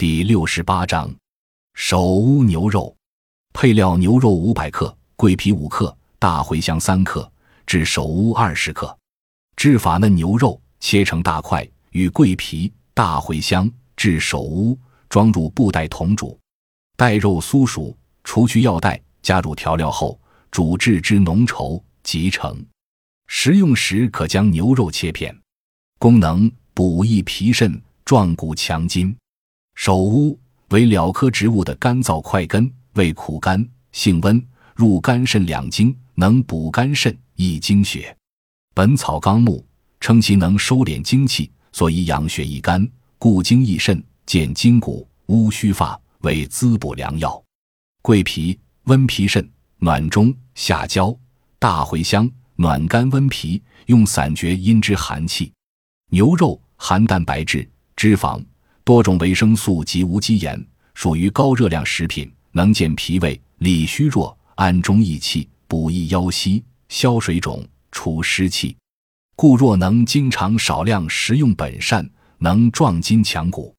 第六十八章，首乌牛肉。配料：牛肉五百克，桂皮五克，大茴香三克，至首乌二十克。制法：嫩牛肉切成大块，与桂皮、大茴香至首乌，装入布袋同煮。待肉酥熟，除去药袋，加入调料后煮至之浓稠即成。食用时可将牛肉切片。功能：补益脾肾，壮骨强筋。首乌为蓼科植物的干燥块根，味苦甘，性温，入肝肾两经，能补肝肾、益精血。《本草纲目》称其能收敛精气，所以养血益肝、固精益肾、健筋骨、乌须发，为滋补良药。桂皮温脾肾，暖中下焦；大茴香暖肝温脾，用散绝阴之寒气。牛肉含蛋白质、脂肪。多种维生素及无机盐，属于高热量食品，能健脾胃、理虚弱、安中益气、补益腰膝、消水肿、除湿气。故若能经常少量食用，本善，能壮筋强骨。